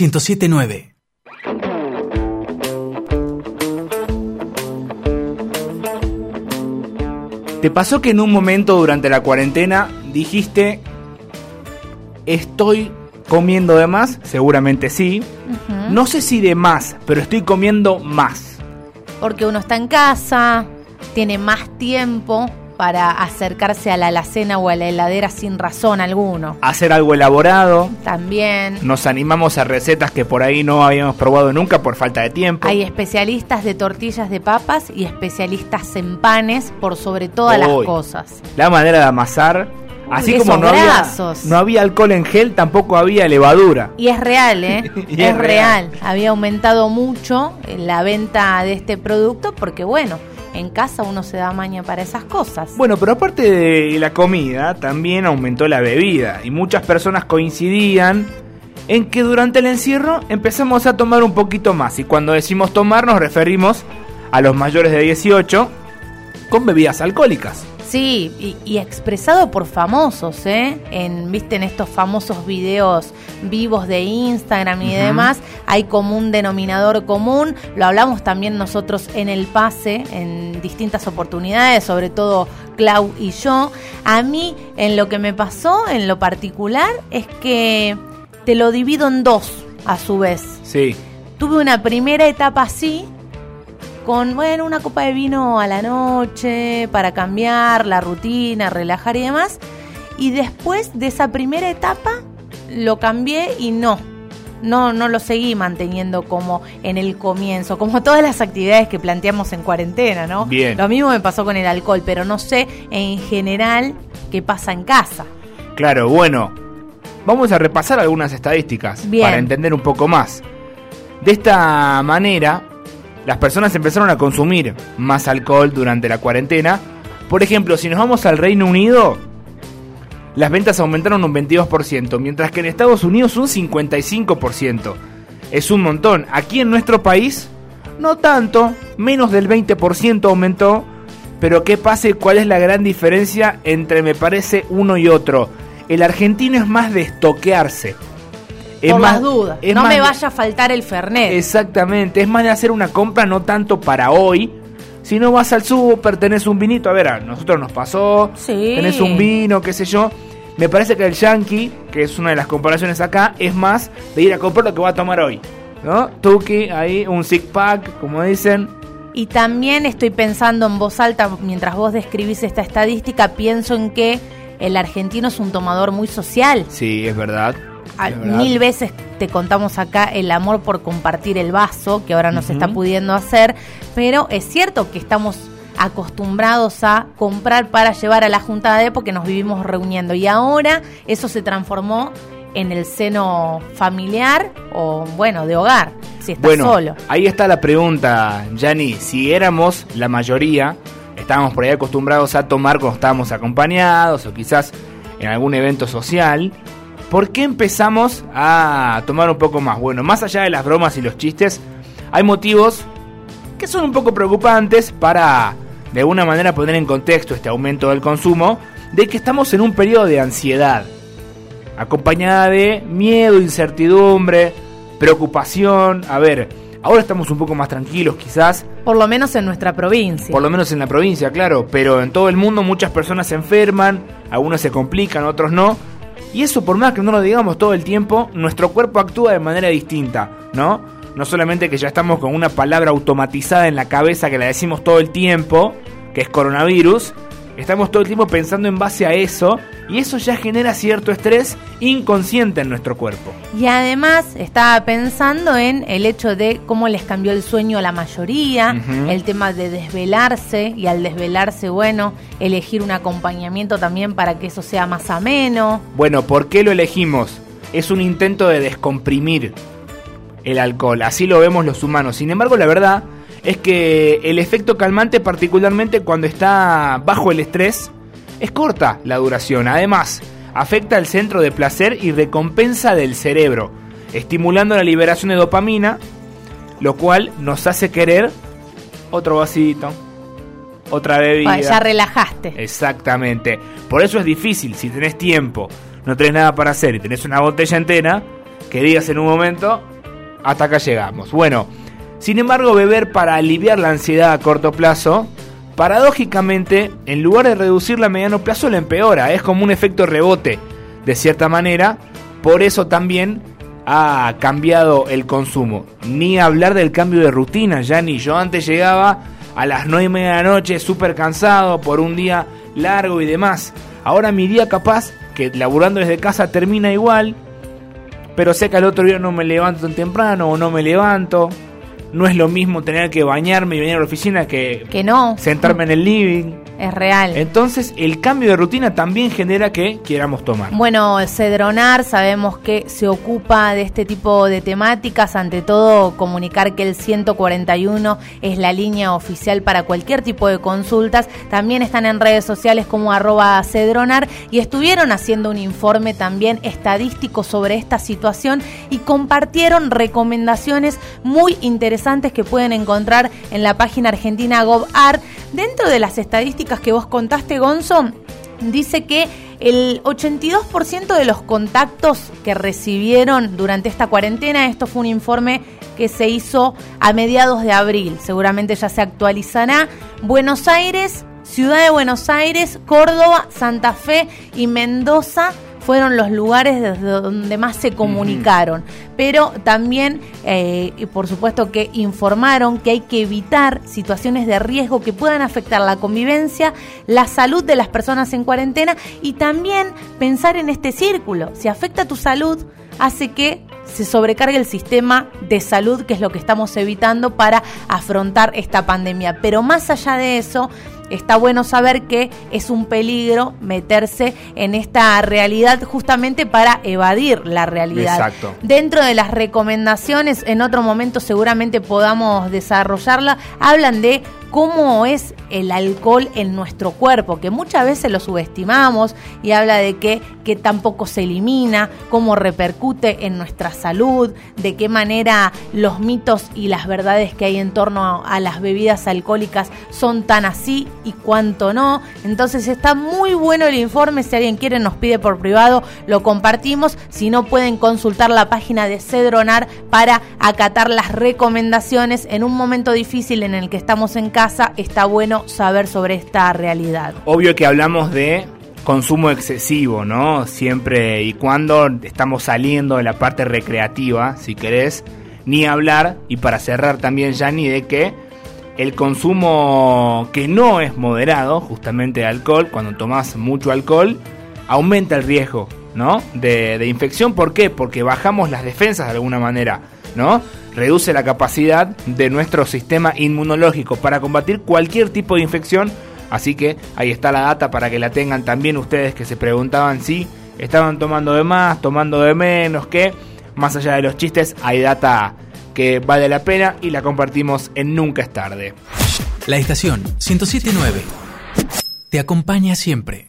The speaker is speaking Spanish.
1079. ¿Te pasó que en un momento durante la cuarentena dijiste, estoy comiendo de más? Seguramente sí. No sé si de más, pero estoy comiendo más. Porque uno está en casa, tiene más tiempo para acercarse a la alacena o a la heladera sin razón alguno. Hacer algo elaborado. También. Nos animamos a recetas que por ahí no habíamos probado nunca por falta de tiempo. Hay especialistas de tortillas de papas y especialistas en panes por sobre todas las cosas. La manera de amasar. Así como no había, no había, alcohol en gel, tampoco había levadura. Y es real, ¿eh? es, real. Había aumentado mucho la venta de este producto porque, bueno, en casa uno se da maña para esas cosas. Bueno, pero aparte de la comida, también aumentó la bebida y muchas personas coincidían en que durante el encierro empezamos a tomar un poquito más y cuando decimos tomar nos referimos a los mayores de 18 con bebidas alcohólicas. Sí, y, expresado por famosos, ¿eh? En, Viste, en estos famosos videos vivos de Instagram y demás, hay como un denominador común. Lo hablamos también nosotros en el pase, en distintas oportunidades, sobre todo Clau y yo. A mí, en lo que me pasó, en lo particular, es que te lo divido en dos, a su vez. Sí. Tuve una primera etapa así, con, bueno, una copa de vino a la noche para cambiar la rutina, relajar y demás. Y después de esa primera etapa lo cambié y no, no, no lo seguí manteniendo como en el comienzo, como todas las actividades que planteamos en cuarentena, ¿no? Bien. Lo mismo me pasó con el alcohol, pero no sé en general qué pasa en casa. Claro, bueno, vamos a repasar algunas estadísticas para entender un poco más. De esta manera, las personas empezaron a consumir más alcohol durante la cuarentena. Por ejemplo, si nos vamos al Reino Unido, las ventas aumentaron un 22%, mientras que en Estados Unidos un 55%. Es un montón. Aquí en nuestro país, no tanto, menos del 20% aumentó. Pero ¿qué pasa y cuál es la gran diferencia entre, me parece, uno y otro? El argentino es más de estoquearse es Por más, las dudas. No me vaya a faltar el Fernet. Exactamente. Es más de hacer una compra no tanto para hoy. Si no vas al súper, tenés un vinito. A ver, a nosotros nos pasó. Sí. Tenés un vino, qué sé yo. Me parece que el Yankee, que es una de las comparaciones acá, es más de ir a comprar lo que va a tomar hoy. ¿No? Tuki, ahí, un six pack, como dicen. Y también estoy pensando en voz alta, mientras vos describís esta estadística, pienso en que el argentino es un tomador muy social. Sí, es verdad mil veces te contamos acá el amor por compartir el vaso, que ahora no se está pudiendo hacer, pero es cierto que estamos acostumbrados a comprar para llevar a la juntada de porque nos vivimos reuniendo. Y ahora eso se transformó en el seno familiar o bueno de hogar si estás bueno, solo. ahí está la pregunta Yanni. Si éramos la mayoría estábamos por ahí acostumbrados a tomar cuando estábamos acompañados o quizás en algún evento social ¿Por qué empezamos a tomar un poco más? Bueno, más allá de las bromas y los chistes, hay motivos que son un poco preocupantes para de alguna manera poner en contexto este aumento del consumo, de que estamos en un periodo de ansiedad, acompañada de miedo, incertidumbre, preocupación. A ver, ahora estamos un poco más tranquilos quizás. Por lo menos en nuestra provincia. Por lo menos en la provincia, claro, pero en todo el mundo muchas personas se enferman, algunos se complican, otros no. Y eso, por más que no lo digamos todo el tiempo, nuestro cuerpo actúa de manera distinta, ¿no? No solamente que ya estamos con una palabra automatizada en la cabeza que la decimos todo el tiempo, que es coronavirus, Estamos todo el tiempo pensando en base a eso y eso ya genera cierto estrés inconsciente en nuestro cuerpo. Y además estaba pensando en el hecho de cómo les cambió el sueño a la mayoría, el tema de desvelarse y al desvelarse, bueno, elegir un acompañamiento también para que eso sea más ameno. Bueno, ¿por qué lo elegimos? Es un intento de descomprimir el alcohol, así lo vemos los humanos. Sin embargo, la verdad es que el efecto calmante, particularmente cuando está bajo el estrés, es corta la duración. Además, afecta el centro de placer y recompensa del cerebro, estimulando la liberación de dopamina, lo cual nos hace querer otro vasito, otra bebida. ya relajaste. Exactamente. Por eso es difícil, si tenés tiempo, no tenés nada para hacer y tenés una botella entera, que digas en un momento, hasta acá llegamos. Bueno, sin embargo, beber para aliviar la ansiedad a corto plazo, paradójicamente, en lugar de reducirla a mediano plazo, la empeora. Es como un efecto rebote, de cierta manera. Por eso también ha cambiado el consumo. Ni hablar del cambio de rutina, ya ni yo antes llegaba a las 9 y media de la noche súper cansado por un día largo y demás. Ahora mi día capaz, que laburando desde casa termina igual, pero sé que al otro día no me levanto tan temprano o no me levanto. No es lo mismo tener que bañarme y venir a la oficina que, que no. sentarme en el living es real. Entonces, el cambio de rutina también genera que queramos tomar. Bueno, Cedronar sabemos que se ocupa de este tipo de temáticas, ante todo comunicar que el 141 es la línea oficial para cualquier tipo de consultas. También están en redes sociales como arroba Cedronar y estuvieron haciendo un informe también estadístico sobre esta situación y compartieron recomendaciones muy interesantes que pueden encontrar en la página argentina GovArt. Dentro de las estadísticas que vos contaste, Gonzo, dice que el 82% de los contactos que recibieron durante esta cuarentena, esto fue un informe que se hizo a mediados de abril, seguramente ya se actualizará, Buenos Aires, Ciudad de Buenos Aires, Córdoba, Santa Fe y Mendoza fueron los lugares desde donde más se comunicaron, pero también, eh, por supuesto, que informaron que hay que evitar situaciones de riesgo que puedan afectar la convivencia, la salud de las personas en cuarentena y también pensar en este círculo. Si afecta tu salud, hace que se sobrecargue el sistema de salud, que es lo que estamos evitando para afrontar esta pandemia. Pero más allá de eso, está bueno saber que es un peligro meterse en esta realidad justamente para evadir la realidad. Exacto. Dentro de las recomendaciones, en otro momento seguramente podamos desarrollarla, hablan de cómo es el alcohol en nuestro cuerpo, que muchas veces lo subestimamos y habla de que, que tampoco se elimina, cómo repercute en nuestra salud, de qué manera los mitos y las verdades que hay en torno a, las bebidas alcohólicas son tan así y cuánto no. Entonces está muy bueno el informe, si alguien quiere nos pide por privado, lo compartimos, si no pueden consultar la página de Cedronar para acatar las recomendaciones en un momento difícil en el que estamos en casa está bueno saber sobre esta realidad. Obvio que hablamos de consumo excesivo, ¿no? Siempre y cuando estamos saliendo de la parte recreativa, si querés, ni hablar, y para cerrar también, Yanni, de que el consumo que no es moderado, justamente de alcohol, cuando tomas mucho alcohol, aumenta el riesgo, ¿no? De, de infección, ¿por qué? Porque bajamos las defensas de alguna manera, ¿no? Reduce la capacidad de nuestro sistema inmunológico para combatir cualquier tipo de infección. Así que ahí está la data para que la tengan también ustedes que se preguntaban si estaban tomando de más, tomando de menos, que más allá de los chistes hay data que vale la pena y la compartimos en Nunca es tarde. La estación 1079 te acompaña siempre.